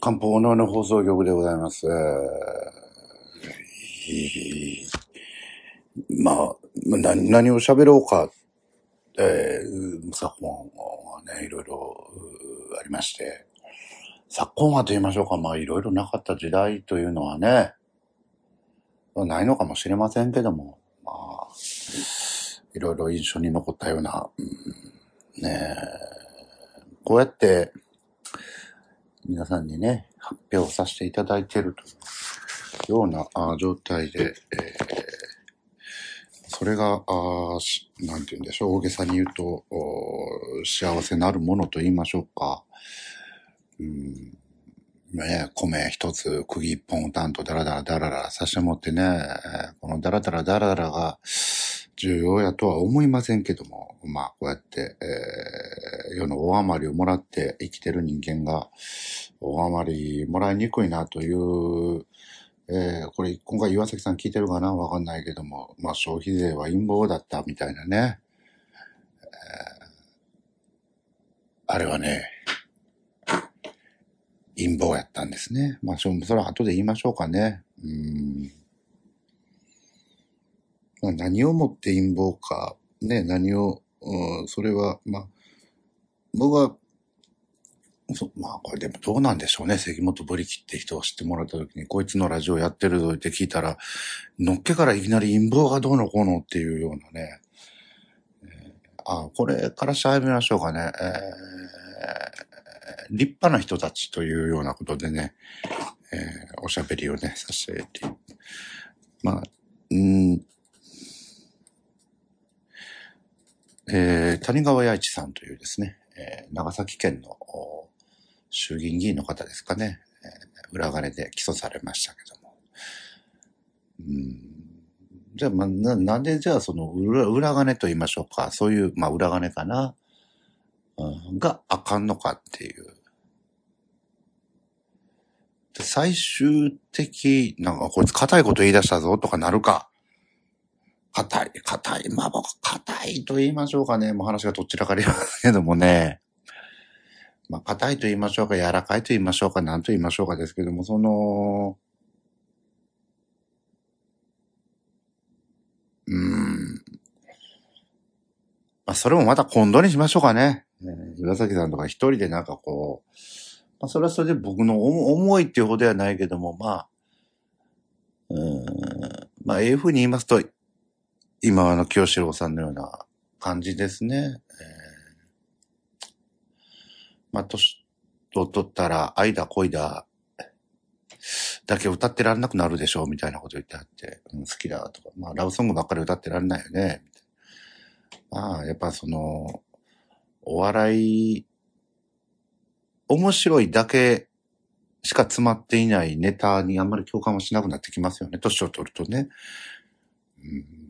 漢方のの放送局でございます。まあ、な何を喋ろうか、えー、昨今はね、いろいろありまして、昨今はと言いましょうか、まあいろいろなかった時代というのはね、ないのかもしれませんけども、まあ、いろいろ印象に残ったような、うんねえ。こうやって皆さんにね、発表させていただいているというような状態で、えーそれが、あーしなんて言うんでしょう、大げさに言うと、幸せなるものと言いましょうか。うんね、米一つ、釘一本たんとダラダラダラダラさしてもってね、このダラダラダラダラが重要やとは思いませんけども、まあ、こうやって、えー世の大余りをもらって生きてる人間が、大余りもらいにくいなという、えーこれ、今回岩崎さん聞いてるかな？わかんないけども、まあ、消費税は陰謀だったみたいなね。あれはね、陰謀やったんですね。まあ、そそれは後で言いましょうかね。うん。まあ、何をもって陰謀か、ね、何を、うん、それは、まあ、僕は、そまあ、これでもどうなんでしょうね。関本ブリキって人を知ってもらった時に、こいつのラジオやってるぞって聞いたら、のっけからいきなり陰謀がどうのこうのっていうようなね。えーあ、これから喋りましょうかね。えー立派な人たちというようなことでね、えーおしゃべりをね、させて、まあ、うん、えー谷川弥一さんというですね、えー長崎県の衆議院議員の方ですかね、えー裏金で起訴されましたけども。うんじゃあ、まあ、な、なんでじゃあその裏裏金と言いましょうか、そういう、まあ裏金かな、うん、があかんのかっていう。最終的、なんかこいつ硬いこと言い出したぞとかなるか。硬い、硬い。まあ、硬いと言いましょうかね。もう話がどちらかりますけどもね。まあ硬いと言いましょうか、柔らかいと言いましょうか、なんと言いましょうかですけども、その、うーん。まあそれもまた今度にしましょうかね。岩崎さんとか一人でなんかこう、まあそれはそれで僕の思いっていうほどではないけども、まあ、うん、まあ、ああいうふうに言いますと、今あの清志郎さんのような感じですね。えーまあ、年を取ったら、愛だ恋だ、だけ歌ってられなくなるでしょう、みたいなこと言ってあって、うん、好きだとか、まあ、ラブソングばっかり歌ってられないよね。まあ、やっぱその、お笑い、面白いだけしか詰まっていないネタにあんまり共感はしなくなってきますよね。年を取るとね。うん、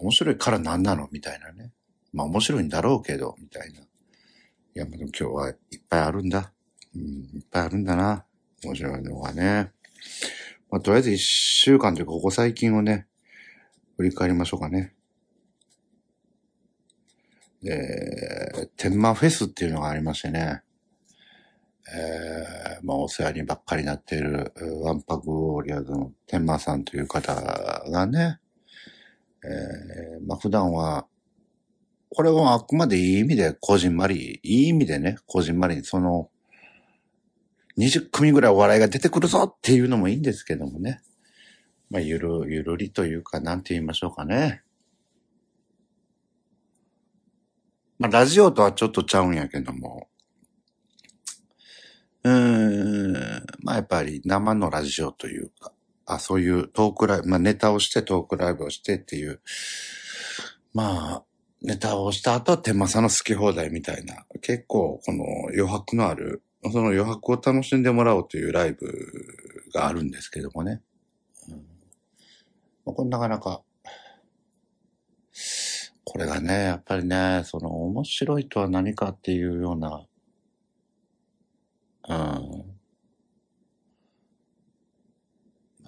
面白いから何なの？みたいなね。まあ面白いんだろうけど、みたいな。いや、でも今日はいっぱいあるんだ。うん、いっぱいあるんだな。面白いのがね。まあとりあえず一週間というか、ここ最近をね、振り返りましょうかね。えー、天満フェスっていうのがありましてね。えー、まあお世話にばっかりなっている、ワンパクウォーリアーズの天満さんという方がね、えー、まあ普段は、これはあくまでいい意味でこじんまり、いい意味でね、こじんまりその、20組ぐらいお笑いが出てくるぞっていうのもいいんですけどもね。まあゆる、ゆるりというか、なんて言いましょうかね。まあラジオとはちょっとちゃうんやけども、うーん、まあやっぱり生のラジオというか、あ、そういうトークライブ、まあネタをしてトークライブをしてっていう、まあ、ネタをした後は天満さんの好き放題みたいな、結構この余白のある、その余白を楽しんでもらおうというライブがあるんですけどもね。うん、これなかなか、これがね、やっぱりね、その面白いとは何かっていうような、うん。まあ、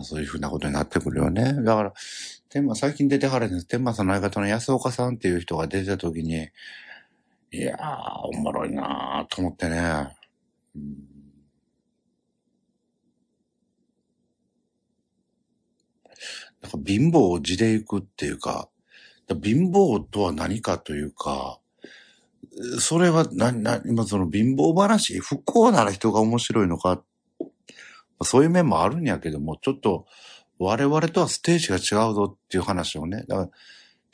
そういうふうなことになってくるよね。だから、天満、最近出てはるんです。天満さんの相方の安岡さんっていう人が出てた時に、いやー、おもろいなーと思ってね。うんなんか貧乏を地で行くっていうか、貧乏とは何かというか、それはな、な、今その貧乏話、不幸なら人が面白いのか、そういう面もあるんやけども、ちょっと我々とはステージが違うぞっていう話をね、だから、か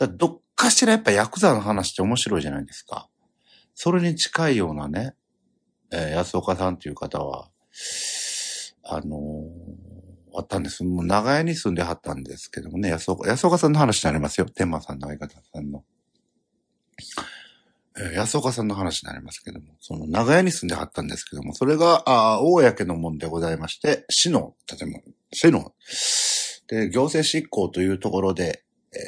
らどっかしらやっぱヤクザの話って面白いじゃないですか。それに近いようなね、えー、安岡さんっていう方は、あのー、あったんです。もう長屋に住んではったんですけどもね、安岡、安岡さんの話になりますよ。天満さんの相方さんの。えー、安岡さんの話になりますけども、その長屋に住んではったんですけども、それが、あ公のもんでございまして、市の建物、市の、で、行政執行というところで、え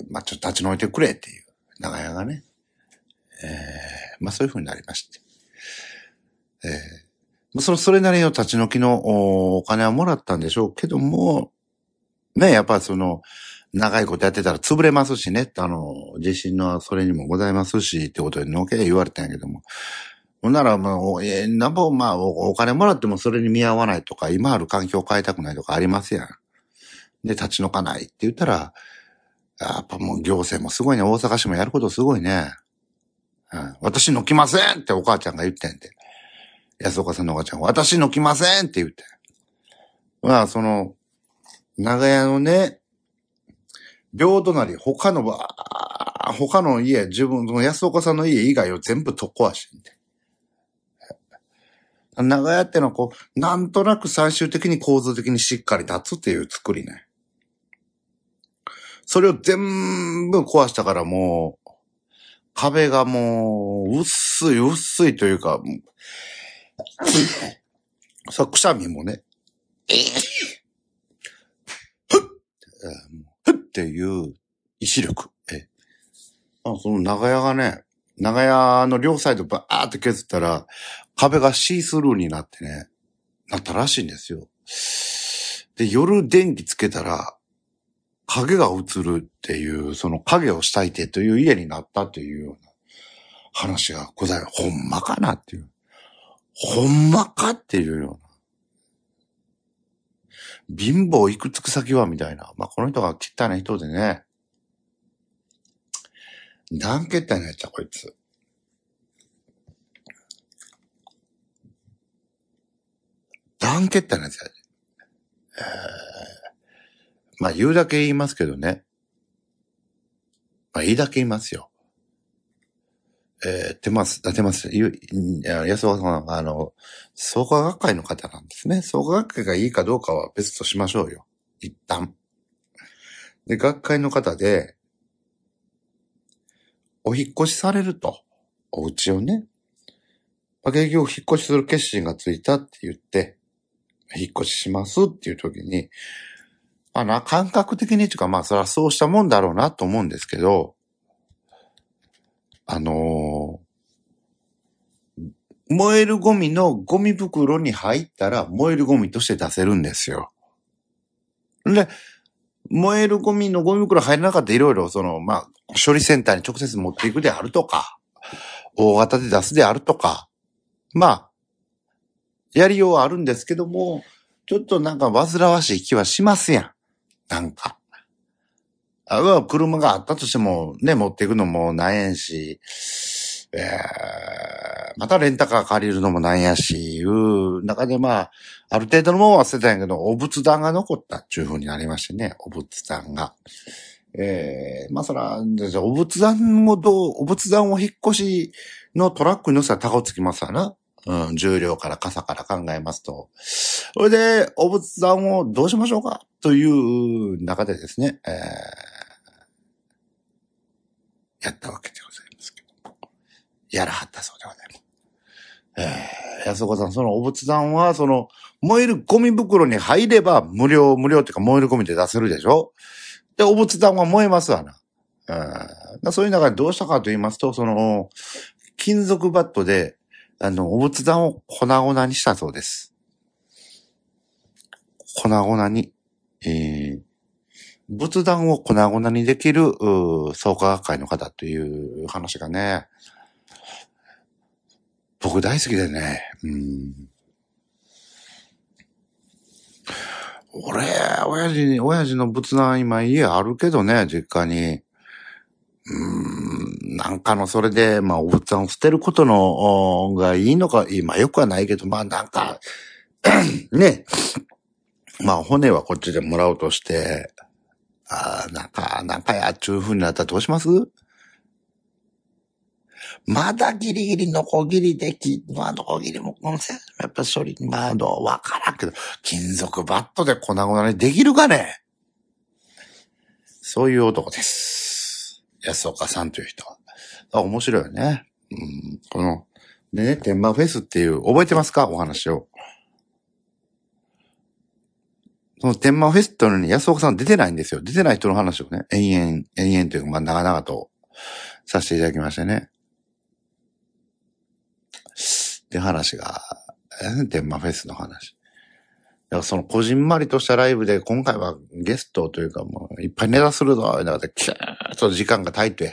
ー、まあ、ちょっと立ち退いてくれっていう、長屋がね、えー、まあ、そういう風になりまして、えー、その、それなりの立ち退きのお金はもらったんでしょうけども、ね、やっぱその、長いことやってたら潰れますしね、あの、地震のそれにもございますし、ってことでのけ言われたんやけども。ほんならもう、えー、なんぼ、まあお、お金もらってもそれに見合わないとか、今ある環境を変えたくないとかありますやん。で、立ち退かないって言ったら、やっぱもう行政もすごいね、大阪市もやることすごいね。うん、私のきませんってお母ちゃんが言ってんで。安岡さんのお母ちゃん、私のきませんって言って。まあ、その、長屋のね、両隣、他のば、他の家、自分、の安岡さんの家以外を全部取っ壊してんで。長屋ってのはこう、なんとなく最終的に構造的にしっかり立つっていう作りね。それを全部壊したからもう、壁がもう、薄い薄いというか、さ、くしゃみもね、えふっていう意志力。えあその長屋がね、長屋の両サイドバーって削ったら、壁がシースルーになってね、なったらしいんですよ。で、夜電気つけたら、影が映るっていう、その影をしたいてという家になったというような話がございます。ほんまかなっていう。ほんまかっていうような。貧乏行くつく先は？みたいな。まあ、この人が汚い人でね。何けったいなやつだ、こいつ。断けったなやつや。えー、まあ、言うだけ言いますけどね。まあ、いいだけ言いますよ。えー、てます、てます。ゆ、安岡さんは、あの、創価学会の方なんですね。創価学会がいいかどうかは別としましょうよ。一旦。で、学会の方で、お引越しされると。お家をね。まあ、結局、引っ越しする決心がついたって言って、引っ越ししますっていう時に、まあな、感覚的にというか、まあ、それはそうしたもんだろうなと思うんですけど、あのー、燃えるゴミのゴミ袋に入ったら燃えるゴミとして出せるんですよ。で、燃えるゴミのゴミ袋入らなかったらいろいろその、まあ、処理センターに直接持っていくであるとか、大型で出すであるとか、まあ、やりようはあるんですけども、ちょっとなんか煩わしい気はしますやん。なんか。あ車があったとしても、ね、持っていくのもなんやし、えー、またレンタカー借りるのもなんやし、いう中でまあ、ある程度のものは捨てたんやけど、お仏壇が残ったっていう風になりましてね、お仏壇が。えー、まあそら、お仏壇をどう、お仏壇を引っ越しのトラックに乗せたら高つきますわな。うん、重量から傘から考えますと。それで、お仏壇をどうしましょうか？という中でですね、えー、やったわけでございますけどもやらはったそうでございます。えー、安岡さん、そのお仏壇は、その、燃えるゴミ袋に入れば無料、無料っていうか燃えるゴミで出せるでしょ？で、お仏壇は燃えますわな。うん、そういう中でどうしたかと言いますと、その、金属バットで、あの、お仏壇を粉々にしたそうです。粉々に。えー、仏壇を粉々にできる、創価学会の方という話がね、僕大好きでね、うん。俺、親父に、親父の仏壇今家あるけどね、実家に。うーん、なんかのそれで、まあ、お仏壇を捨てることの、がいいのか、いいまあ、よくはないけど、まあ、なんか、ね、まあ、骨はこっちでもらおうとして、ああ、なんか、なんかやちゅう風になったらどうします？まだギリギリノコギリでき、まあノコギリもこのせやっぱ処理、まあどうわからんけど、金属バットで粉々にできるかね？そういう男です。安岡さんという人は。面白いよね。うん、この、ね、天満フェスっていう、覚えてますか？お話を。その天満フェスってのに安岡さん出てないんですよ。出てない人の話をね、延々、延々というか、まあ長々とさせていただきましてね。って話が、えー天満フェスの話。だからそのこじんまりとしたライブで今回はゲストというかもういっぱいネタするぞ、だからキューッと時間がタイトや。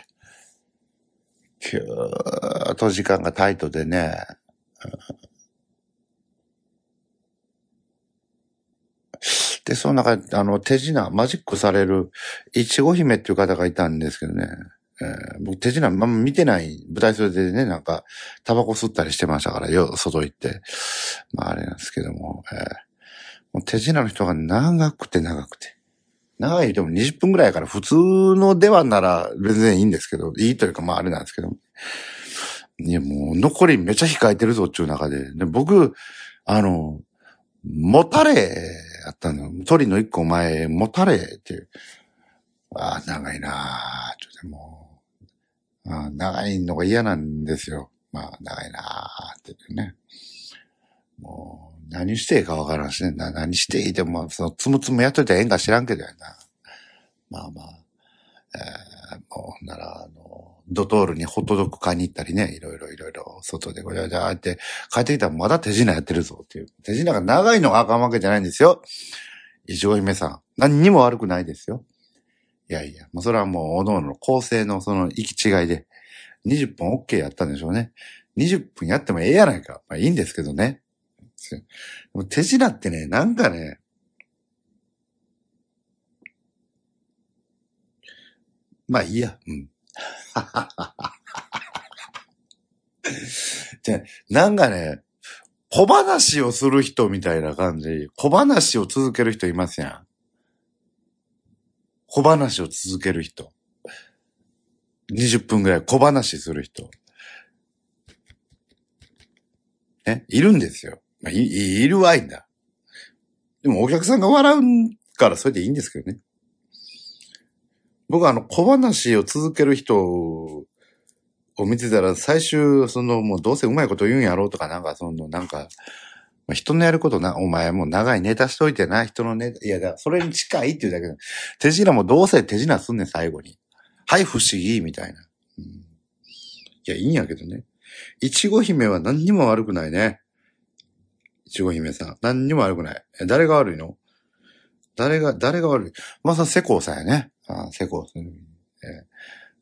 キューッと時間がタイトでね。で、その中で、あの、手品、マジックされる、いちご姫っていう方がいたんですけどね。えー僕手品、まあ、見てない舞台袖でね、なんか、タバコ吸ったりしてましたから、よ、外行って。まあ、あれなんですけども、えーもう手品の人が長くて長くて。長いでも20分ぐらいから、普通の出番なら全然いいんですけど、いいというか、まあ、あれなんですけども。いや、もう、残りめちゃ控えてるぞ、っていう中で。で、僕、あの、もたれやったの。鳥の一個前、もたれっていう。ああ、長いなあちょっともう、あ長いのが嫌なんですよ。まあ、長いなあってってね。もう、何していいかわからんしね。な何していいでも、その、つむつむやっといたらええんか知らんけどやな。まあまあ、えー、もう、なら、あの、ドトールにホットドッグ買いに行ったりね、いろいろいろいろ、外でごちゃごちゃって、帰ってきたらまだ手品やってるぞっていう。手品が長いのがあかんわけじゃないんですよ。いちご姫さん。何にも悪くないですよ。いやいや、もうそれはもう、おのおのの構成のその行き違いで、20分 OK やったんでしょうね。20分やってもええやないか。まあいいんですけどね。手品ってね、なんかね、まあいいや。うん。で、なんかね、小話をする人みたいな感じ。小話を続ける人いますやん。小話を続ける人。20分ぐらい小話する人。ね、いるんですよ。まあ、い、いいるわいんだ。でもお客さんが笑うからそれでいいんですけどね。僕はあの小話を続ける人を見てたら最終、そのもうどうせうまいこと言うんやろうとかなんかそのなんか、まあ人のやることな、お前もう長いネタしといてな、人のネタ、いやだ、それに近いっていうだけで、手品もどうせ手品すんねん、最後に。はい、不思議、みたいな。うん、いや、いいんやけどね。いちご姫は何にも悪くないね。いちご姫さん。何にも悪くない。え、誰が悪いの？誰が、誰が悪い？まさ、セコーさんやね。あセコーさん。え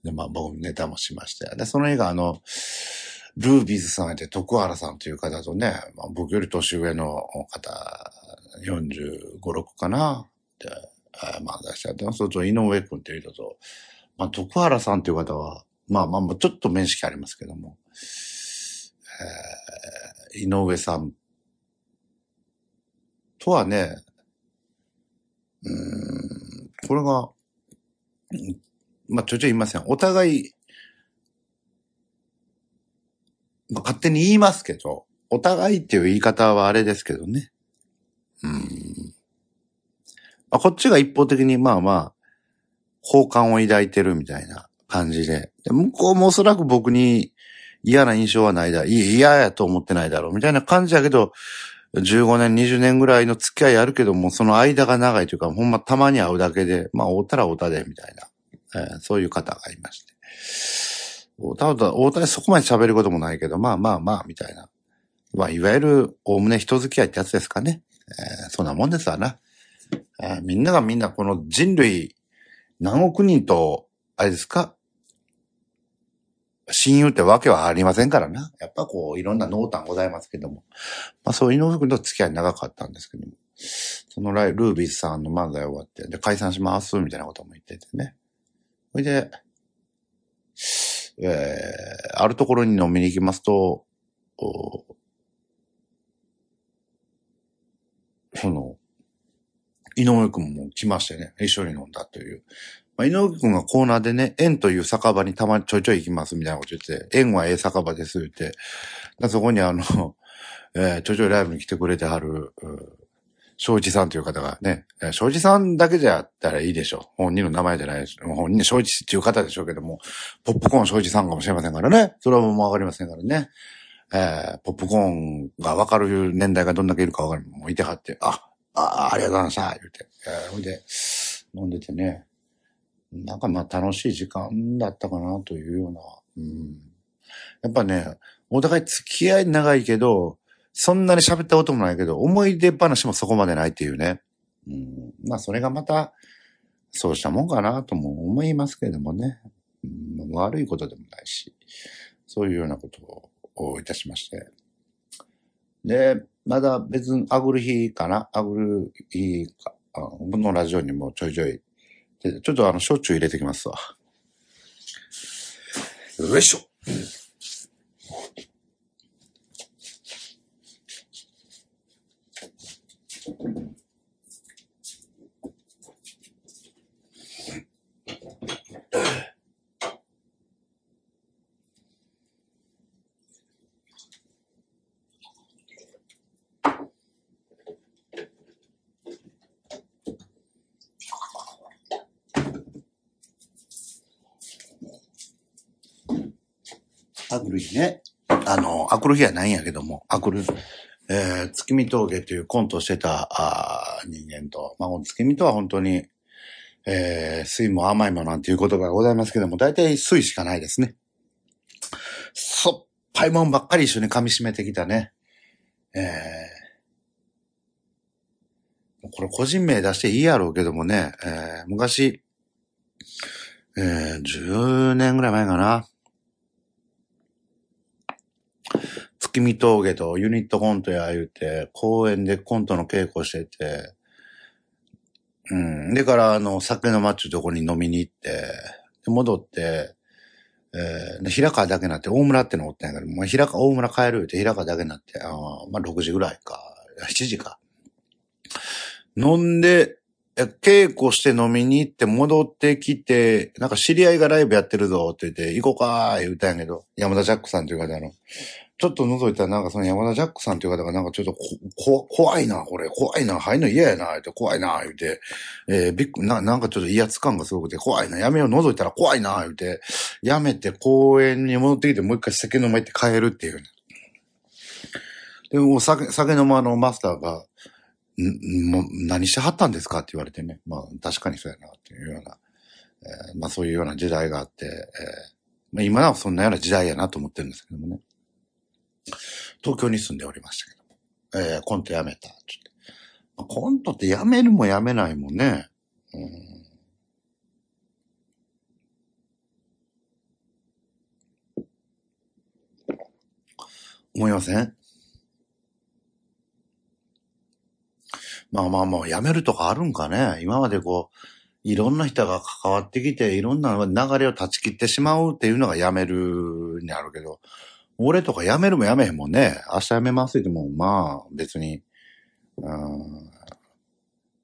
ー、で、まあ、僕ネタもしましたよ。で、その映画、あの、ルービーズさんやて徳原さんという方とね、まあ、僕より年上の方、45、6かな。で、あまあ、出しちゃって、そうと井上くんっていう人と、まあ、徳原さんという方は、まあまあ、ちょっと面識ありますけども、えー、井上さんとはね、うん、これが、まあ、ちょいちょい言いません。お互い、まあ、勝手に言いますけど、お互いっていう言い方はあれですけどね。うん。まあ、こっちが一方的に、まあまあ、好感を抱いてるみたいな感じで。で向こうもおそらく僕に嫌な印象はないだ、いや嫌やと思ってないだろうみたいな感じやけど、15年、20年ぐらいの付き合いあるけども、その間が長いというか、ほんまたまに会うだけで、まあ、会うたら会うたで、みたいな、えーそういう方がいまして。会うた会うた、会うたでそこまで喋ることもないけど、まあまあまあ、みたいな。まあ、いわゆる、おおむね人付き合いってやつですかね。えーそんなもんですわな。えーみんながみんなこの人類何億人と、あれですか？親友ってわけはありませんからな。やっぱこう、いろんな濃淡ございますけども。まあそういうのと付き合い長かったんですけども。そのライルービーさんの漫才終わって、で、解散します、みたいなことも言っててね。それで、えー、あるところに飲みに行きますと、その、井上くんも来ましてね、一緒に飲んだという。まあ、井上くんがコーナーでね、縁という酒場にたまにちょいちょい行きますみたいなこと言って、縁はええ酒場ですって、そこにあの、えー、ちょいちょいライブに来てくれてはる、庄司さんという方がね、庄司さんだけじゃったらいいでしょう。本人の名前じゃないでしょ。本人庄司っていう方でしょうけども、ポップコーン庄司さんかもしれませんからね。それはもうわかりませんからね。えー、ポップコーンがわかる年代がどんだけいるかわかる。もういてはって、あ、あ、ありがとうございました、言うて。えー、ほんで、飲んでてね。なんかまあ楽しい時間だったかなというような。うん。やっぱね、お互い付き合い長いけど、そんなに喋ったこともないけど、思い出話もそこまでないっていうね。うん。まあそれがまた、そうしたもんかなとも思いますけれどもね。うん、悪いことでもないし、そういうようなことをいたしまして。で、まだ別にアグル日かなアグル日か、のラジオにもちょいちょい、ちょっとあの、焼酎入れてきますわ。よいしょ。ね。あの、アクル日はないんやけども、アクル、えー、月見峠というコントをしてたあ人間と、まあ、月見とは本当に、えー、水も甘いもなんていうことがございますけども、大体水しかないですね。そっぱいもんばっかり一緒に噛み締めてきたね。えー、これ個人名出していいやろうけどもね、えー、昔、えー、10年ぐらい前かな。月見峠とユニットコントや言うて、公園でコントの稽古してて、うん。でから、あの、酒のマッチとこに飲みに行って、で戻って、えー、平川だけになって、大村ってのおったんやけど、もう平川、大村帰るって平川だけになって、あまあ、6時ぐらいか、7時か。飲んで、稽古して飲みに行って戻ってきて、なんか知り合いがライブやってるぞって言って、行こうかー言うたんやけど、山田ジャックさんという方の、ちょっと覗いたらなんかその山田ジャックさんという方がなんかちょっとこ、怖いな、これ、怖いな、入るの嫌やな、って怖いな、言うて、えー、びっくな、なんかちょっと威圧感がすごくて、怖いな、やめよう、覗いたら怖いな、言うて、やめて公園に戻ってきてもう一回酒飲まって帰るっていう。でも、酒、酒飲まのマスターが、ん、もう何してはったんですか？って言われてね。まあ、確かにそうやな、っていうような、えー、まあそういうような時代があって、えー、まあ今はそんなような時代やなと思ってるんですけどもね。東京に住んでおりましたけども。えー、コントやめた。ちょっとコントってやめるもやめないもんね。うん思いません？まあまあまあ、やめるとかあるんかね。今までこう、いろんな人が関わってきて、いろんな流れを断ち切ってしまうっていうのがやめるにあるけど、俺とか辞めるも辞めへんもんね。明日辞めますっても、まあ、別に、うん、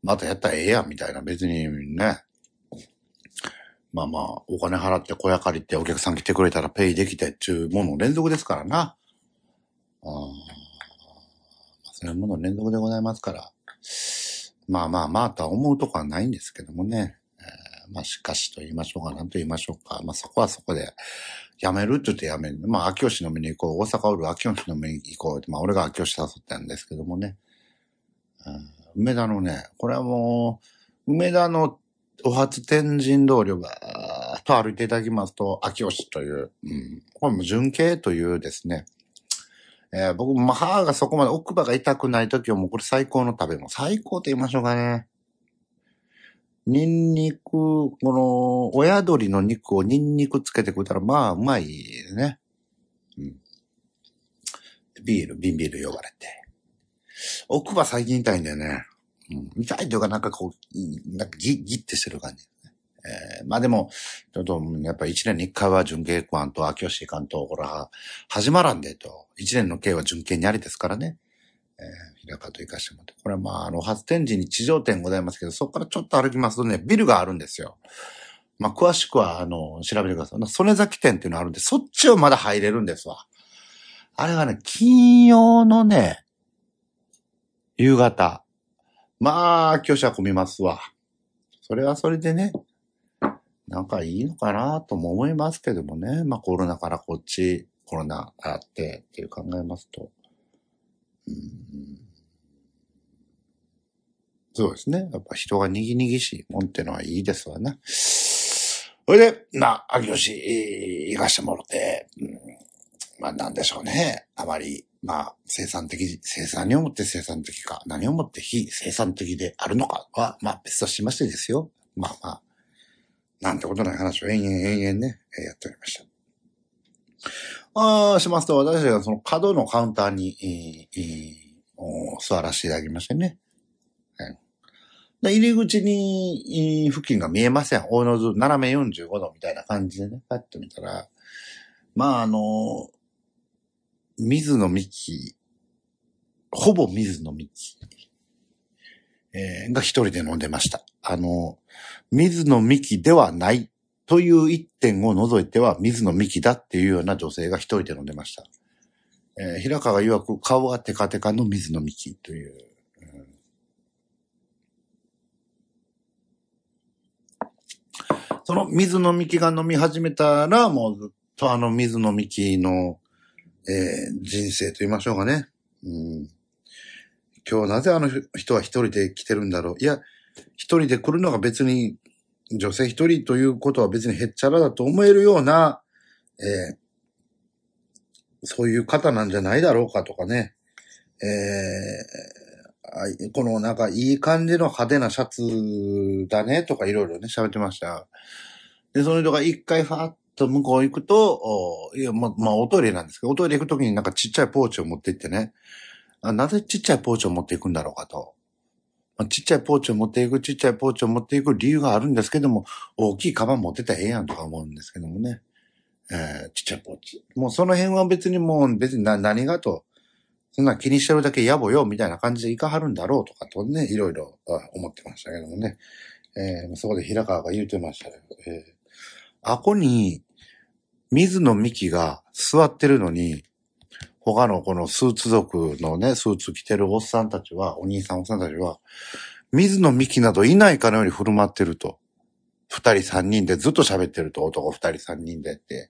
またやったらええやん、みたいな。別にね。まあまあ、お金払って小屋借りてお客さん来てくれたらペイできてっていうもの連続ですからな。あそういうもの連続でございますから。まあまあまあとは思うとこはないんですけどもね。まあしかしと言いましょうか、なんと言いましょうか。まあそこはそこで、辞めるって言って辞める。まあ、秋吉飲みに行こう。大阪おる秋吉飲みに行こう。まあ、俺が秋吉誘ったんですけどもね。うん、梅田のね、これはもう、梅田のお初天神通りをばーっと歩いていただきますと、秋吉という、うん、これも純系というですね、えー、僕も母がそこまで奥歯が痛くない時はもうこれ最高の食べ物。最高と言いましょうかね。ニンニク、この、親鳥の肉をニンニクつけて食ったら、まあ、うまいね。うん。ビール、瓶ビール呼ばれて。奥歯最近痛いんだよね。うん、痛いというか、なんかこう、なんかギギッてしてる感じ。えー、まあでも、ちょっと、やっぱ一年に一回は準稽古案と秋吉関と、ほら、始まらんでと。一年の計は準稽にありですからね。えー、平川と行かしてもらって。これはまあ、あの、初天神に地上店ございますけど、そこからちょっと歩きますとね、ビルがあるんですよ。まあ、詳しくは、あの、調べてください。曽根崎店っていうのあるんで、そっちをまだ入れるんですわ。あれがね、金曜のね、夕方。まあ、今日は混みますわ。それはそれでね、なんかいいのかなとも思いますけどもね。まあコロナからこっち、コロナあってっていう考えますと。そうですね。やっぱ人がにぎにぎしいもんってのはいいですわな。それで、まあ、秋吉、行かしてもらって、うん、まあなんでしょうね。あまり、まあ、生産的、生産に思って生産的か、何をもって非生産的であるのかは、まあ別としましてですよ。まあまあ、なんてことない話を延々延々ね、やっておりました。ああ、しますと、私がその角のカウンターに、えー、座らせていただきましてね。はいで入り口に、付近が見えません。大の図、斜め45度みたいな感じでね、パッと見たら、まあ、あの、水の幹、ほぼ水の幹、えー、が一人で飲んでました。あの、水の幹ではないという一点を除いては水の幹だっていうような女性が一人で飲んでました。えー、平川曰く顔がテカテカの水の幹という。その水の幹が飲み始めたら、もうずっとあの水の幹の、えー、人生と言いましょうかね。うん、今日なぜあの人は一人で来てるんだろう。いや、一人で来るのが別に、女性一人ということは別にへっちゃらだと思えるような、えー、そういう方なんじゃないだろうかとかね。えー、このなんかいい感じの派手なシャツだねとかいろいろね喋ってました。で、その人が一回ファーッと向こう行くと、いや、ま、まあ、おトイレなんですけど、おトイレ行くときになんかちっちゃいポーチを持って行ってね、あなぜちっちゃいポーチを持っていくんだろうかと。ちっちゃいポーチを持っていく、ちっちゃいポーチを持っていく理由があるんですけども、大きいカバン持ってたらええやんとか思うんですけどもね。えー、ちっちゃいポーチ。もうその辺は別にもう別に何がと、そんな気にしてるだけ野暮よ、みたいな感じでいかはるんだろうとかとね、いろいろ思ってましたけどもね。えー、そこで平川が言うてましたけど、えー、あこに水野美紀が座ってるのに、他のこのスーツ族のね、スーツ着てるおっさんたちは、お兄さんおっさんたちは、水野美紀などいないかのように振る舞ってると。二人三人でずっと喋ってると、男二人三人でって。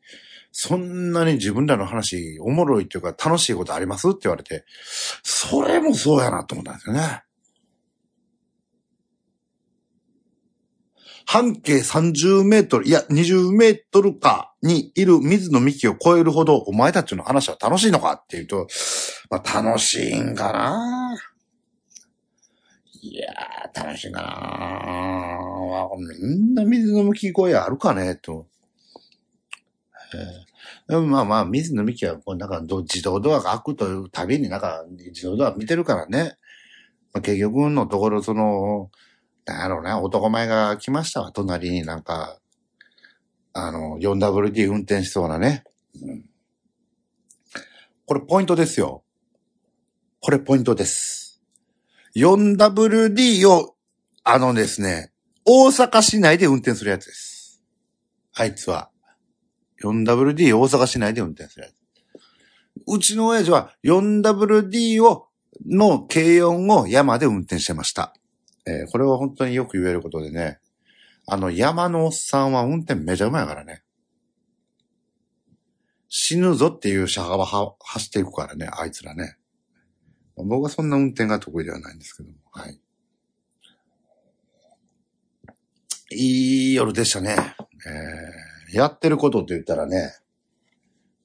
そんなに自分らの話、おもろいっていうか楽しいことありますって言われて、それもそうやなと思ったんですよね。半径30メートル、いや20メートルかにいる水の幹を超えるほどお前たちの話は楽しいのかっていうと、まあ楽しいんかないやー、楽しいんかなみんな水の幹声あるかねと。えー、まあまあ、水の幹は、こう、なんか、自動ドアが開くというたびになんか、自動ドア見てるからね。まあ、結局のところ、その、なんやろうね、男前が来ましたわ、隣になんか、あの、4WD 運転しそうなね。うん、これポイントですよ。これポイントです。4WD を、あのですね、大阪市内で運転するやつです。あいつは。4WD 大阪市内で運転するやつ。うちの親父は 4WD を、の軽音を山で運転してました。えー、これは本当によく言えることでね、あの山のおっさんは運転めちゃうまいからね。死ぬぞっていう車幅は走っていくからね、あいつらね。僕はそんな運転が得意ではないんですけども、はい。いい夜でしたね。えー、やってることって言ったらね、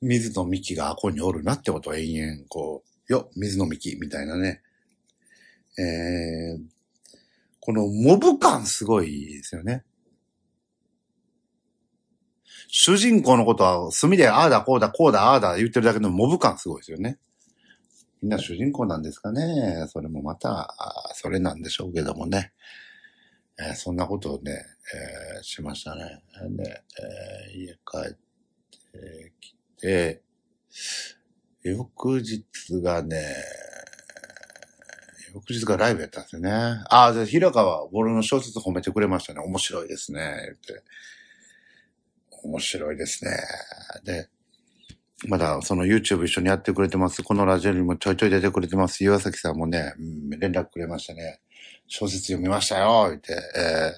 水の幹があこにおるなってことは延々こう、よ、水の幹みたいなね。えー、このモブ感すごいですよね。主人公のことは墨でああだこうだこうだああだ言ってるだけのモブ感すごいですよね。みんな主人公なんですかね。それもまた、それなんでしょうけどもね。えー、そんなことをね、えー、しましたね。で、えー、家帰ってきて、翌日がね、翌日がライブやったんですよね。ああ、じゃ平川、俺の小説褒めてくれましたね。面白いですね。って。面白いですね。で、まだその YouTube 一緒にやってくれてます。このラジオにもちょいちょい出てくれてます。岩崎さんもね、連絡くれましたね。小説読みましたよ、言って、え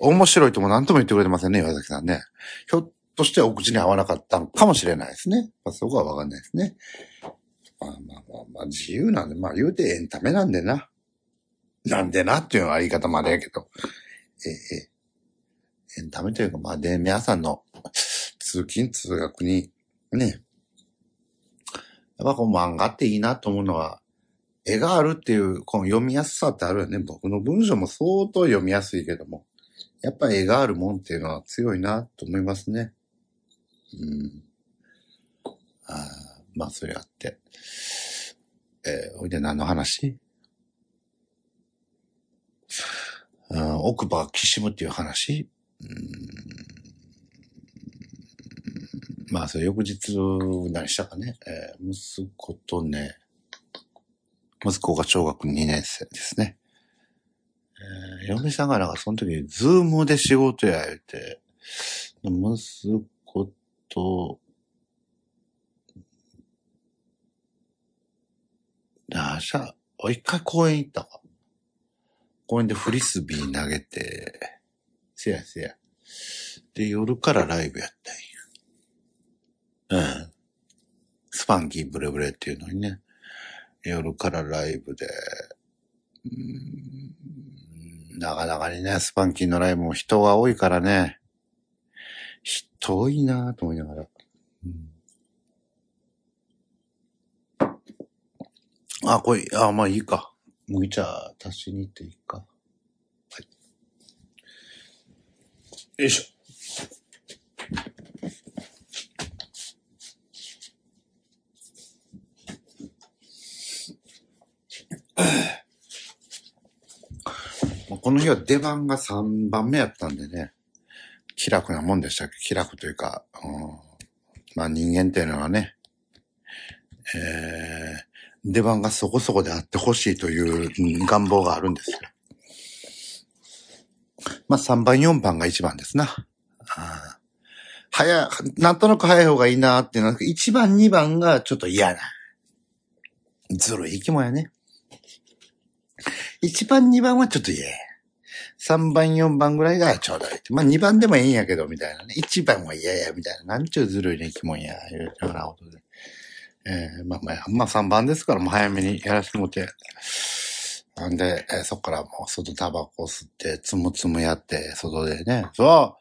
ー、面白いとも何とも言ってくれてませんね、岩崎さんね。ひょっとしてお口に合わなかったのかもしれないですね。まあ、そこはわかんないですね。まあまあまあまあ、自由なんで、まあ言うてエンタメなんでな。なんでなっていうのは言い方までやけど。ええエンタメというか、まあで、皆さんの通勤通学に、ね、やっぱこう漫画っていいなと思うのは、絵があるっていう、この読みやすさってあるよね。僕の文章も相当読みやすいけども。やっぱ絵があるもんっていうのは強いなと思いますね。うん。あまあ、それあって。えー、おいで何の話？うん、奥歯きしむっていう話？まあ、それ翌日何したかね。えー、息子とね、息子が小学2年生ですね。えー、嫁さんがなんかその時、ズームで仕事や言うて、息子と、あ、しゃ、一回公園行ったか。公園でフリスビー投げて、せやせや。で、夜からライブやったんや。うん。スパンキーブレブレっていうのにね。夜からライブで、うん、なかなかにね、スパンキーのライブも人が多いからね、人多いなと思いながら。うん、あ、これ、あ、まあいいか。麦茶足しに行っていいか。はい。よいしょ。この日は出番が3番目やったんでね、気楽なもんでしたっけ？気楽というか、うん、まあ人間っていうのはね、えー、出番がそこそこであってほしいという願望があるんですよ。まあ3番4番が1番ですな。早、なんとなく早い方がいいなっていうのは、1番2番がちょっと嫌な。ずるい生き物やね。1番2番はちょっと嫌や。3番4番ぐらいがちょうどいい。まあ2番でもいいんやけど、みたいなね。1番は嫌や、みたいな。なんちゅうずるいね、生き物や、いうようなことで。えー、まあまあ、まあ3番ですから、もう早めにやらせてもらって。なんで、えー、そっからもう外タバコ吸って、つむつむやって、外でね。そ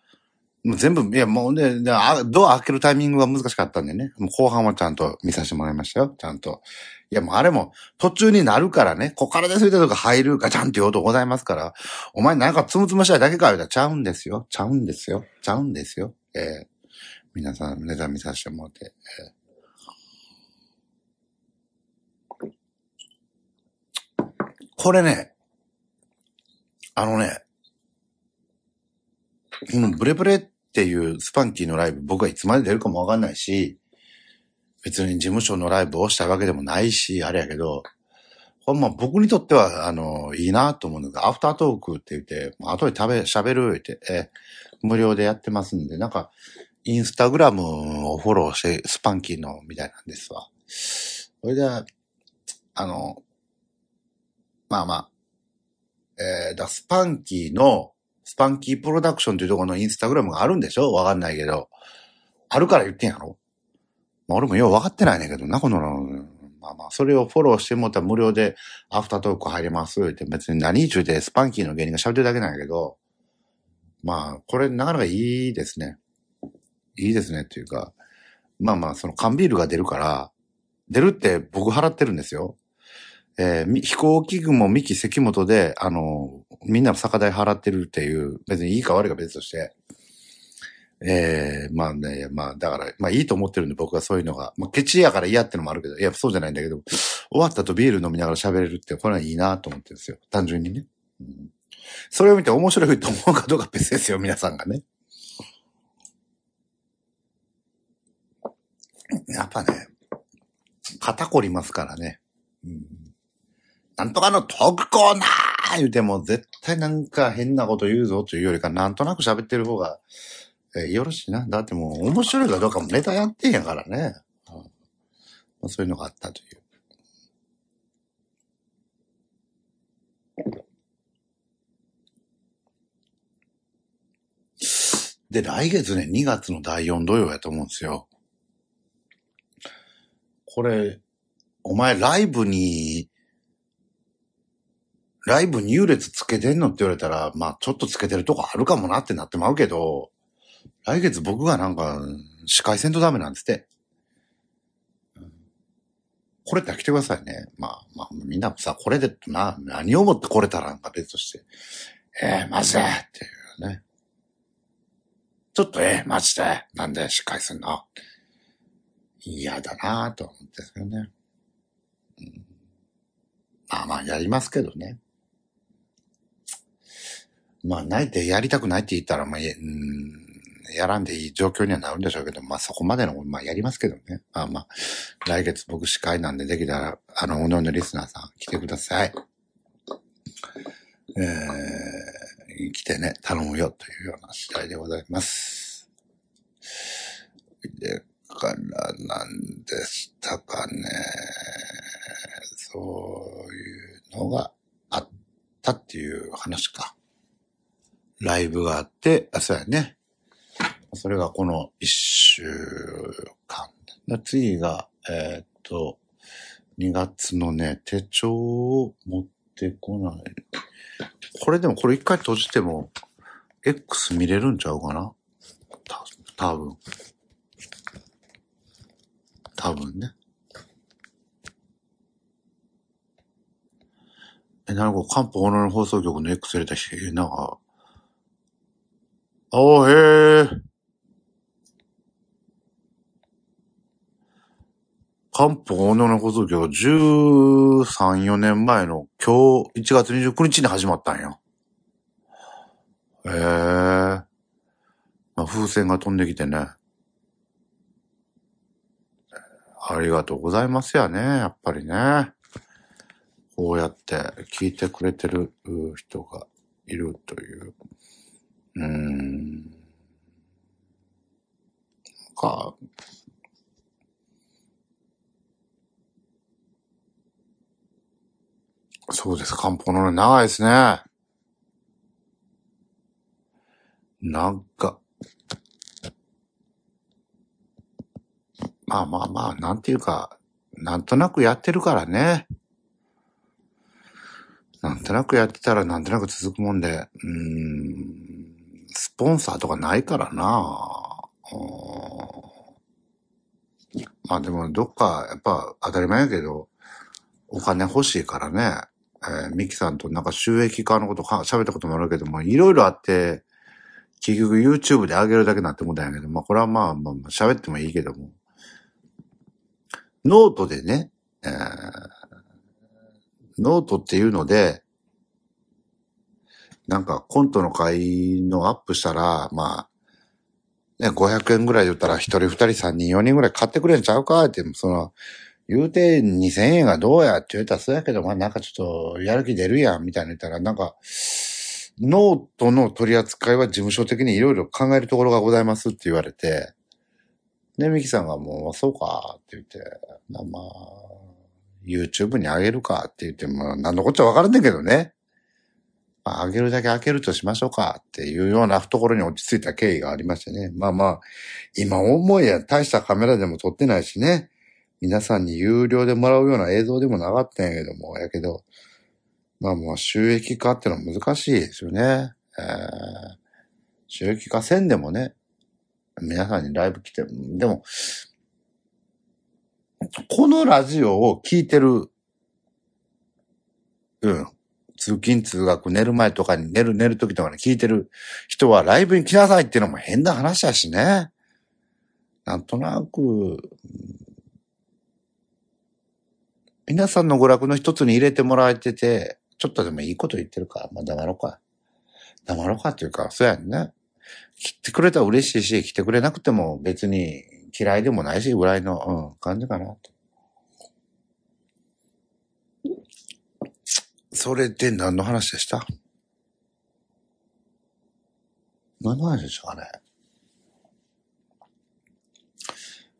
う。もう全部、いや、もうね、ドア開けるタイミングが難しかったんでね。もう後半はちゃんと見させてもらいましたよ。ちゃんと。いやもうあれも途中になるからね、ここからですいたとか入るかちゃんと言おうとございますから、お前なんかつむつむしたいだけか言うたらちゃうんですよ。ちゃうんですよ。ちゃうんですよ。えー、皆さんネタ見させてもらって。えこれね、あのね、このブレブレっていうスパンキーのライブ僕はいつまで出るかもわかんないし、別に事務所のライブをしたわけでもないし、あれやけど、ほんま僕にとっては、あの、いいなと思うのが、アフタートークって言って、後で食べ、喋るって、え、無料でやってますんで、なんか、インスタグラムをフォローして、スパンキーの、みたいなんですわ。それでは、あの、まあまあ、えー、だスパンキーの、スパンキープロダクションというところのインスタグラムがあるんでしょ？わかんないけど。あるから言ってんやろ？まあ俺もよう分かってないねんけどな、この、まあまあ、それをフォローしてもったら無料でアフタートーク入れます。って別に何中でスパンキーの芸人が喋ってるだけなんやけど、まあ、これなかなかいいですね。いいですねっていうか、まあまあ、その缶ビールが出るから、出るって僕払ってるんですよ。えーみ飛行機雲三木関本で、あの、みんな酒代払ってるっていう、別にいいか悪いか別として、えー、まあね、まあだから、まあいいと思ってるんで僕はそういうのが、まあケチやから嫌ってのもあるけど、いや、そうじゃないんだけど、終わった後ビール飲みながら喋れるって、これはいいなと思ってるんですよ。単純にね。うんそれを見て面白いと思うかどうか別ですよ、皆さんがね。やっぱね、肩こりますからね。うん、なんとかのトークコーナー言うても絶対なんか変なこと言うぞというよりか、なんとなく喋ってる方が、えーよろしいな。だってもう面白いかどうかもネタやってんやからね。まあそういうのがあったという。で、来月ね、2月の第4土曜やと思うんですよ。これ、お前ライブに、ライブに優劣つけてんのって言われたら、まあちょっとつけてるとこあるかもなってなってまうけど、来月僕がなんか、司会せんとダメなんですって。これって来てくださいね。まあまあ、みんなさ、これでな、何をもってこれたらなんか別として、えー、マジでっていうね。ちょっとえー、マジでなんで司会すんの？嫌だなぁと思ってですけどね。うんまあまあ、やりますけどね。まあ、ないってやりたくないって言ったら、まあ、やうんやらんでいい状況にはなるんでしょうけど、まあそこまでの、まあやりますけどね。まあまあ、来月僕司会なんでできたら、あの、おのおのリスナーさん来てください。えー、来てね、頼むよというような次第でございます。でからなんでしたかね。そういうのがあったっていう話か。ライブがあって、あ、そうやね。それがこの一週間。次が、えーっと、2月のね、手帳を持ってこない。これでもこれ一回閉じても、X 見れるんちゃうかな？た多分。多分ね。え、なんか、関東の放送局の X 入れたし、なんか、ああ、へえ。関東の放送局は13、4年前の今日1月29日に始まったんよ。へえ。まあ、風船が飛んできてね。ありがとうございますやね、やっぱりね。こうやって聞いてくれてる人がいるという。うん。なんか、そうです。漢方のね、長いですね。なんか、まあまあまあ、なんていうか、なんとなくやってるからね。なんとなくやってたらなんとなく続くもんで、うーん、スポンサーとかないからな。まあでもどっか、やっぱ当たり前やけど、お金欲しいからね、えーミキさんとなんか収益化のことか喋ったこともあるけども、いろいろあって、結局 YouTube で上げるだけなってもたんやけど、まあこれはまあまあまあ喋ってもいいけども、ノートでね、えーノートっていうので、なんかコントの会のアップしたら、まあ、ね、500円ぐらいで言ったら1人、2人、3人、4人ぐらい買ってくれんちゃうかって、その、言うて2000円がどうやって言うたらそうやけど、まあなんかちょっとやる気出るやんみたいな言ったら、なんか、ノートの取り扱いは事務所的にいろいろ考えるところがございますって言われて、で、ミキさんがもう、そうかって言って、まあまあ、YouTube に上げるかって言っても、何のこっちゃわからんねんけどね。まあ、上げるだけ上げるとしましょうかっていうようなところに落ち着いた経緯がありましてね。まあまあ、今思いや大したカメラでも撮ってないしね。皆さんに有料でもらうような映像でもなかったんやけども、やけど、まあまあ収益化ってのは難しいですよね。えー、収益化せんでもね、皆さんにライブ来て、でも、このラジオを聞いてるうん。通勤通学寝る前とかに寝る寝る時とかに聞いてる人はライブに来なさいっていうのも変な話だしね。なんとなく、皆さんの娯楽の一つに入れてもらえてて、ちょっとでもいいこと言ってるか、まあ黙ろうか。黙ろうかっていうか、そうやんね。来てくれたら嬉しいし、来てくれなくても別に嫌いでもないし、ぐらいの、うん、感じかなと。それで何の話でした？何の話でしたかね？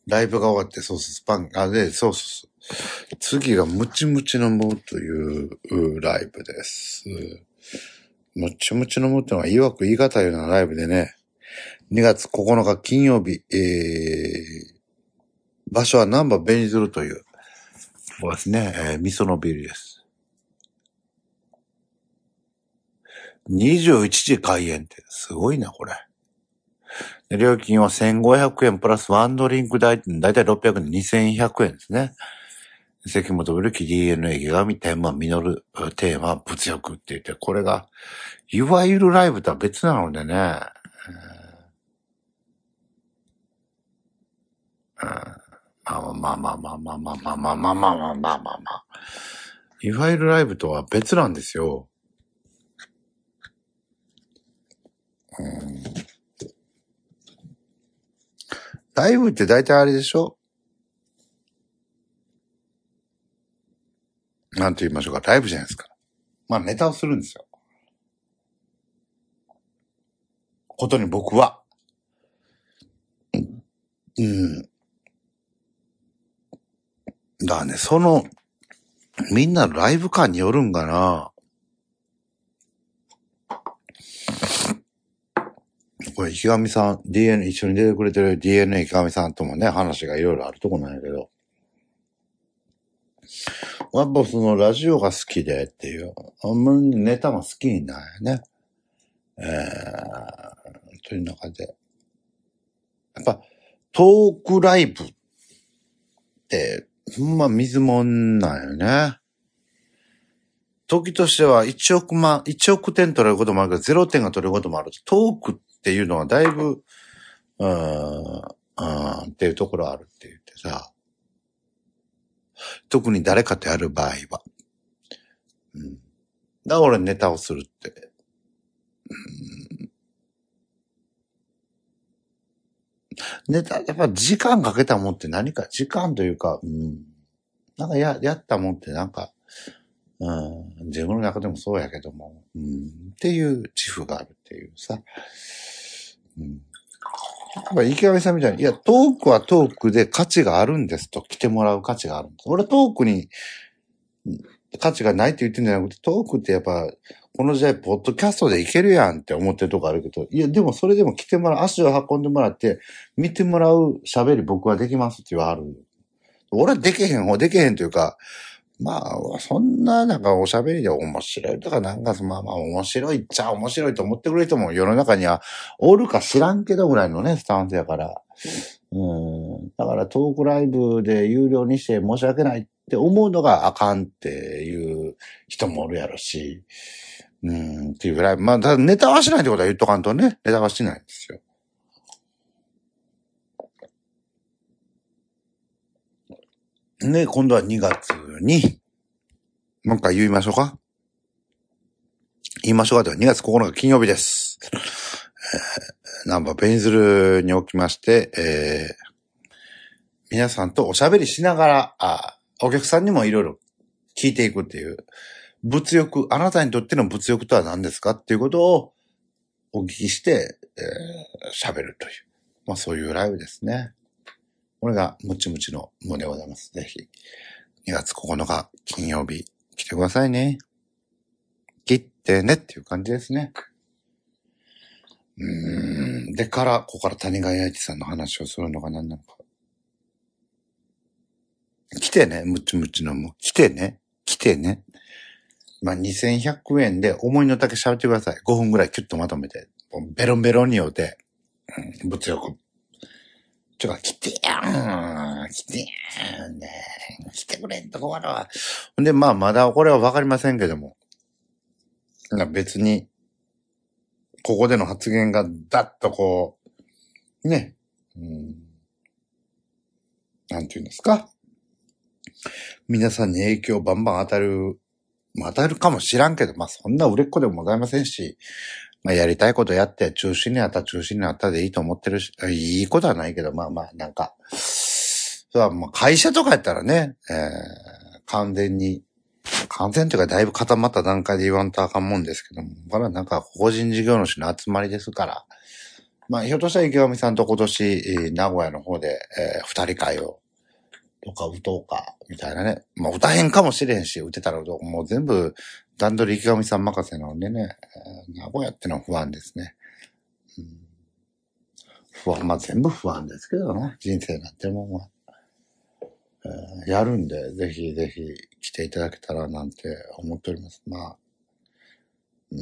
ライブが終わって、そうそう、スパン、あ、で、そうそう。次がムチムチのムというライブです。ムチムチのムってのは、いわく言い難いようなライブでね、2月9日金曜日、えー、場所はナンバーベニズルという、ここですね、えー、味噌のビールです。21時開演って、すごいな、これ。料金は1500円プラスワンドリンク代、だいたい600円2100円ですね。関本古木 DNA 池上天満実るテーマ物欲って言って、これが、いわゆるライブとは別なのでね、うんまあまあまあまあまあまあまあまあまあまあまあまあまあ。いわゆるライブとは別なんですよ。ライブって大体あれでしょ？なんて言いましょうか。ライブじゃないですか。まあネタをするんですよ。ことに僕は。うん。だね、その、みんなライブ感によるんかな。これ、池上さん、DNA、一緒に出てくれてる DNA 池上さんともね、話がいろいろあるとこなんやけど。やっぱそのラジオが好きでっていう、あんまりネタも好きになるよね。えー、という中で。やっぱ、トークライブって、ほんま水もんなんよね。時としては1億万、1億点取れることもあるけど、0点が取れることもある。トークっていうのはだいぶ、うーん、うん、っていうところあるって言ってさ。特に誰かとやる場合は。うん。だから俺ネタをするって。うん、ネタ、やっぱ時間かけたもんって何か、時間というか、うん。なんかや、やったもんってなんか、うん、自分の中でもそうやけども、うん、っていう自負があるっていうさ。うん。やっぱ池上さんみたいに、いや、トークはトークで価値があるんですと、来てもらう価値があるんです。俺トークに価値がないって言ってんじゃなくて、トークってやっぱ、この時代、ポッドキャストでいけるやんって思ってるとこあるけど、いや、でもそれでも来てもらう、足を運んでもらって、見てもらう喋り僕はできますっていうのはある。俺はできへん方、できへんというか、まあ、そんな、なんかおしゃべりで面白いとか、なんか、まあまあ面白いっちゃ面白いと思ってくれる人も世の中にはおるか知らんけどぐらいのね、スタンスやから。うん。だからトークライブで有料にして申し訳ないって思うのがあかんっていう人もおるやろし。うん、っていうぐらい。まあ、だネタはしないってことは言っとかんとね。ネタはしないんですよ。ね、今度は2月に、もう一回言いましょうか。言いましょうかでは2月9日金曜日です。えー、ナンバーベニズルにおきまして、えー、皆さんとおしゃべりしながら、あお客さんにもいろいろ聞いていくっていう、物欲、あなたにとっての物欲とは何ですか？っていうことをお聞きして、えー、喋るという。まあそういうライブですね。これがムチムチの無でございます。ぜひ、2月9日金曜日来てくださいね。切ってねっていう感じですね。うん。でから、ここから谷川八一さんの話をするのが何なのか。来てね、ムチムチのも。来てね。来てね。まあ、2100円で思いの丈喋ってください。5分ぐらいキュッとまとめて。ベロンベロンによって、うん物欲。ちょ、来てやん来てやんね来てくれんと困るわ。で、まあ、まだこれはわかりませんけども。別に、ここでの発言がだっとこう、ね、うん、なんて言うんですか。皆さんに影響バンバン当たる、当たるかもしらんけど、まあ、そんな売れっ子でもございませんし、まあ、やりたいことやって、中心にあった中心にあったでいいと思ってるし、いいことはないけど、まあまあ、なんか、それはまあ会社とかやったらね、えー、完全に、完全というかだいぶ固まった段階で言わんとあかんもんですけども、これはなんか個人事業主の集まりですから、まあ、ひょっとしたら池上さんと今年、名古屋の方で、えー、二人会を、とか打とうか、みたいなね。まあ、打たへんかもしれんし、打てたらもう全部段取り池上さん任せなのでね、名古屋ってのは不安ですね。うん、不安、まあ全部不安ですけどね、人生なってもんは。えー、やるんで、ぜひぜひ来ていただけたらなんて思っております。まあ、うん、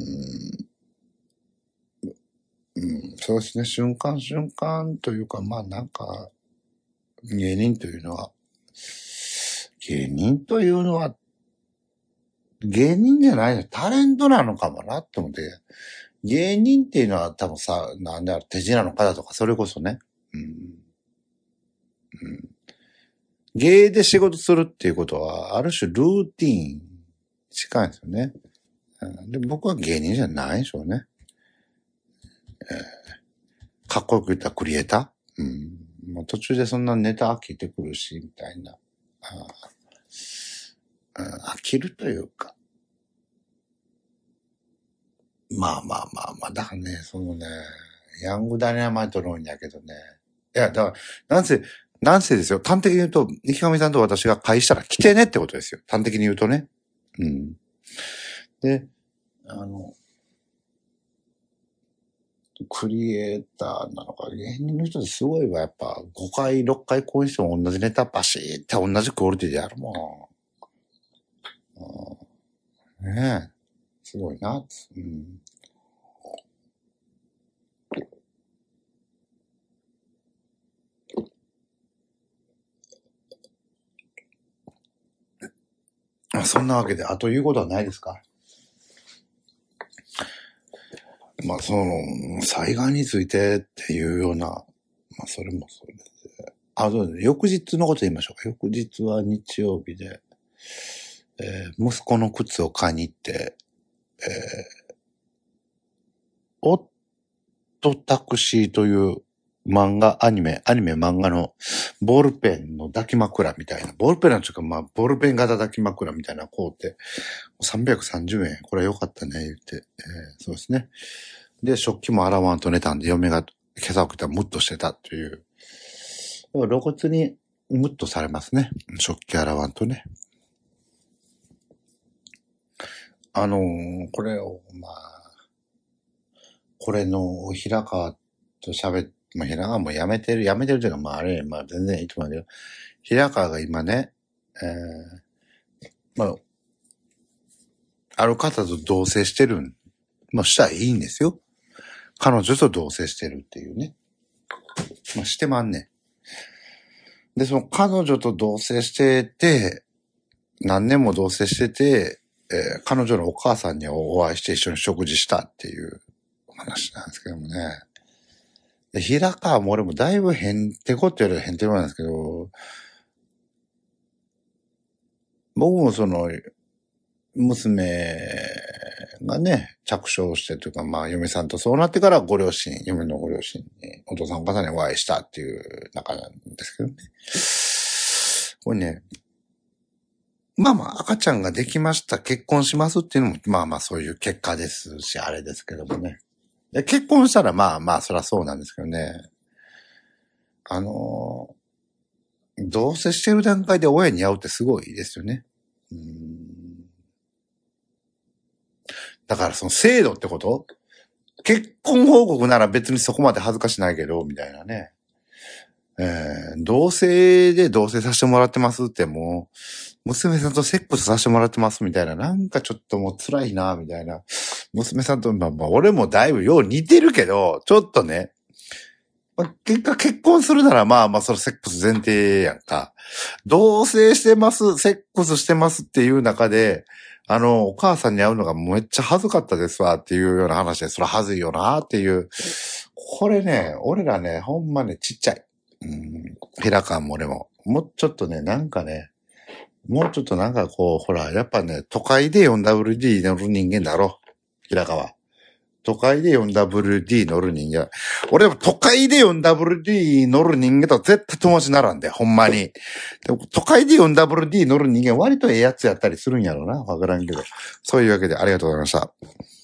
うん、そうですね、瞬間瞬間というか、まあなんか、芸人というのは、芸人というのは芸人じゃないの、タレントなのかもなって思って。芸人っていうのは多分さ、なんである、手品の方とか、それこそね。うん。うん。芸で仕事するっていうことは、ある種ルーティーン近いんですよね。で僕は芸人じゃないでしょうね。えー、かっこよく言ったクリエイター？うん。もう途中でそんなネタ飽きてくるし、みたいな。あうん飽きるというか。まあまあまあまあ、だからね、そのね、ヤングダイナマイト論やけどね。いや、だから、なんせ、なんせですよ。端的に言うと、池上さんと私が会したら来てねってことですよ。端的に言うとね。うん。で、あの、クリエイターなのか、芸人の人ですごいわ。やっぱ、5回、6回こういう人も同じネタバシーって同じクオリティでやるもん。ねえ。すごいな。うん。そんなわけで、あと言うことはないですか？まあ、その、災害についてっていうような、まあ、それもそうです。あ、そうです。翌日のこと言いましょうか。翌日は日曜日で、えー、息子の靴を買いに行って、えー、オットタクシーという漫画、アニメ、アニメ漫画のボールペンの抱き枕みたいな、ボールペンなんちゅうか、まあ、ボールペン型抱き枕みたいなこうって、330円、これ良かったね、言って、えー、そうですね。で、食器も洗わんと寝たんで、嫁が今朝起きたらムッとしてたという。露骨にムッとされますね。食器洗わんとね。あのー、これを、まあ、これの平川と喋っ、まあ、平川もやめてる、やめてるというか、まああれ、まあ全然いいと思うけど、平川が今ね、えー、まあ、ある方と同棲してるん、まあしたらいいんですよ。彼女と同棲してるっていうね。まあしてまんねん。で、その彼女と同棲してて、何年も同棲してて、えー、彼女のお母さんにお会いして一緒に食事したっていう話なんですけどもね。で、平川も俺もだいぶへんてこって言われるへんてこなんですけど、僕もその、娘がね、着床してというか、まあ、嫁さんとそうなってからご両親、嫁のご両親に、お父さんお母さんにお会いしたっていう中なんですけどね。これね、まあまあ、赤ちゃんができました、結婚しますっていうのも、まあまあそういう結果ですし、あれですけどもね。結婚したらまあまあ、そりゃそうなんですけどね。あのー、同棲してる段階で親に会うってすごいですよね。うんだからその制度ってこと？結婚報告なら別にそこまで恥ずかしないけど、みたいなね。えー、同性で同棲させてもらってますってもう、娘さんとセックスさせてもらってますみたいな、なんかちょっともう辛いな、みたいな。娘さんと、まあ、まあ、俺もだいぶよう似てるけど、ちょっとね、まあ、結果結婚するならまあまあそれセックス前提やんか。同棲してます、セックスしてますっていう中で、あの、お母さんに会うのがめっちゃ恥ずかったですわっていうような話で、それ恥ずいよなっていう。これね、俺らね、ほんまね、ちっちゃい。うん、平川も俺も。もうちょっとね、なんかね、もうちょっとなんかこう、ほら、やっぱね、都会で 4WD 乗る人間だろ。平川。都会で 4WD 乗る人間。俺は都会で 4WD 乗る人間と絶対友達ならんで、ほんまに。でも都会で 4WD 乗る人間割とええやつやったりするんやろうな。わからんけど。そういうわけでありがとうございました。